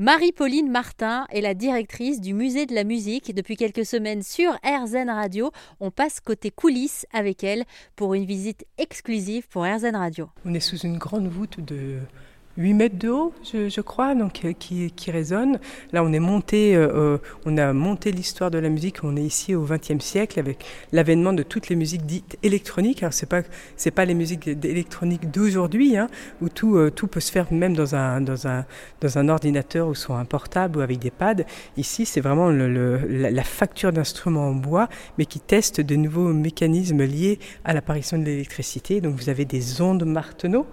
Marie-Pauline Martin est la directrice du musée de la musique. Depuis quelques semaines sur RZN Radio, on passe côté coulisses avec elle pour une visite exclusive pour RZN Radio. On est sous une grande voûte de 8 mètres de haut, je, crois, donc euh, qui, qui, résonne. Là, on est monté, euh, euh, on a monté l'histoire de la musique. On est ici au XXe siècle avec l'avènement de toutes les musiques dites électroniques. Alors, c'est pas c'est pas les musiques électroniques d'aujourd'hui, hein, où tout tout peut se faire même dans un dans un dans un ordinateur ou sur un portable ou avec des pads. Ici, c'est vraiment la, la, facture d'instruments en bois, mais qui teste de nouveaux mécanismes liés à l'apparition de l'électricité. Donc, vous avez des ondes Marteneau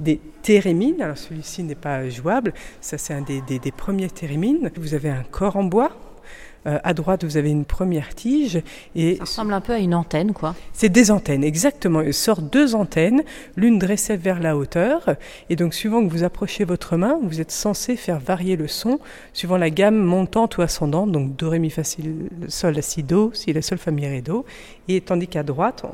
des thérémines. Alors celui-ci n'est pas jouable, ça c'est un des, premiers thérémines. Vous avez un corps en bois euh, à droite, vous avez une première tige. Et Ça ressemble un peu à une antenne, quoi. C'est des antennes, exactement. Il sort deux antennes, l'une dressée vers la hauteur. Et donc, suivant que vous approchez votre main, vous êtes censé faire varier le son suivant la gamme montante ou ascendante. Donc, Do, Ré, Mi, Fa, Si, Sol, La, Si, Do, Si, La, Sol, Fa, Mi, Ré, Do. Et tandis qu'à droite,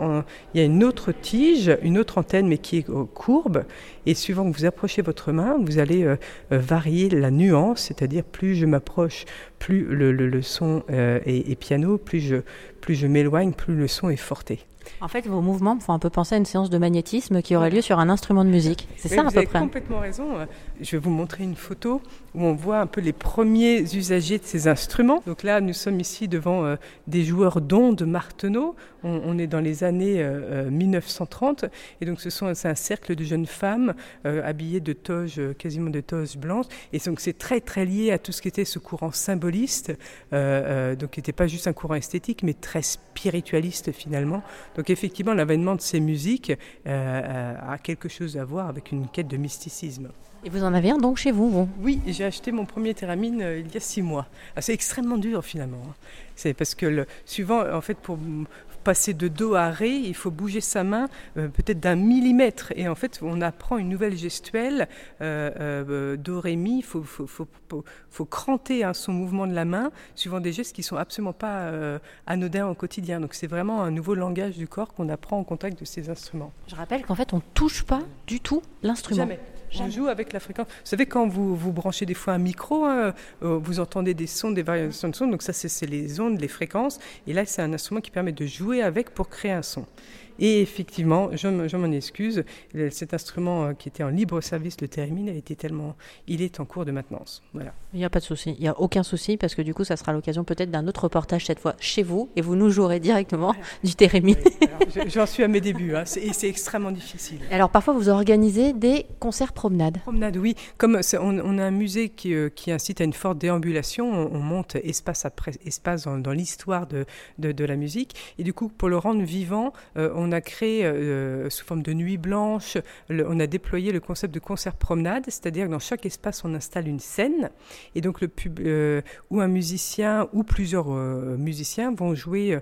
il y a une autre tige, une autre antenne, mais qui est courbe. Et suivant que vous approchez votre main, vous allez euh, euh, varier la nuance, c'est-à-dire plus je m'approche, plus le, le, son euh, est, piano, plus je m'éloigne, plus le son est forté. En fait, vos mouvements me font un peu penser à une séance de magnétisme qui aurait lieu sur un instrument de musique. C'est ça à peu près. Vous avez complètement raison. Je vais vous montrer une photo où on voit un peu les premiers usagers de ces instruments. Donc là, nous sommes ici devant euh, des joueurs d'ondes Marteneau. On, est dans les années 1930 euh, euh, et donc ce sont c'est un cercle de jeunes femmes habillées de toges, quasiment de toges blanches. Et donc c'est très très lié à tout ce qui était ce courant symboliste, donc qui n'était pas juste un courant esthétique, mais très spiritualiste finalement. Donc effectivement, l'avènement de ces musiques euh, a quelque chose à voir avec une quête de mysticisme. Et vous en avez un donc chez vous, vous? Oui, j'ai acheté mon premier théramine euh, il y a six mois. Ah, c'est extrêmement dur finalement. Hein. C'est parce que le, suivant, en fait, pour passer de Do à Ré, il faut bouger sa main euh, peut-être d'un millimètre. Et en fait, on apprend une nouvelle gestuelle. Euh, euh, do, Ré, Mi, il faut, faut, faut, faut, cranter hein, son mouvement de la main suivant des gestes qui sont absolument pas anodins au quotidien. Donc c'est vraiment un nouveau langage du corps qu'on apprend en contact de ces instruments. Je rappelle qu'en fait, on ne touche pas du tout l'instrument. Jamais. On joue avec la fréquence. Vous savez, quand vous, vous branchez des fois un micro, hein, vous entendez des sons, des variations de sons. Donc ça, c'est les ondes, les fréquences. Et là, c'est un instrument qui permet de jouer avec pour créer un son. Et effectivement, je, m'en excuse, cet instrument euh, qui était en libre service, le thérémine, a été tellement, il est en cours de maintenance. Voilà. Il n'y a pas de souci, il n'y a aucun souci parce que du coup, ça sera l'occasion peut-être d'un autre reportage cette fois chez vous et vous nous jouerez directement du thérémine. J'en suis à mes débuts hein, et c'est extrêmement difficile. Alors parfois, vous organisez des concerts promenades. Promenades, oui. Comme on, a un musée qui, euh, qui, incite à une forte déambulation, on, monte espace après espace dans, l'histoire de, de, la musique et du coup, pour le rendre vivant, euh, on on a créé euh, sous forme de nuit blanche, on a déployé le concept de concert promenade, c'est-à-dire que dans chaque espace on installe une scène. Et donc le pub, euh, ou un musicien ou plusieurs euh, musiciens vont jouer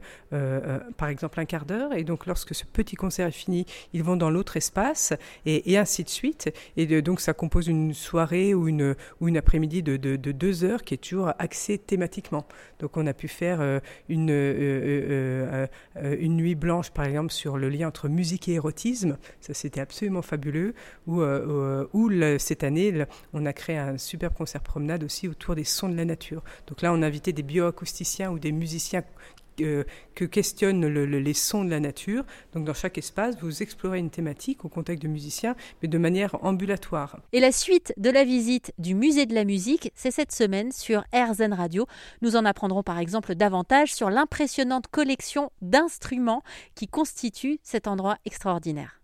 par exemple un quart d'heure. Et donc lorsque ce petit concert est fini, ils vont dans l'autre espace et, ainsi de suite. Et donc ça compose une soirée ou une ou une après-midi de, de, deux heures qui est toujours axée thématiquement. Donc on a pu faire une une nuit blanche par exemple sur le lien entre musique et érotisme. Ça, c'était absolument fabuleux. Ou, euh, euh, cette année, on a créé un super concert promenade aussi autour des sons de la nature. Donc là, on a invité des bioacousticiens ou des musiciens euh, que questionnent les sons de la nature. Donc dans chaque espace, vous explorez une thématique au contact de musiciens, mais de manière ambulatoire. Et la suite de la visite du musée de la musique, c'est cette semaine sur RZN Radio. Nous en apprendrons par exemple davantage sur l'impressionnante collection d'instruments qui constitue cet endroit extraordinaire.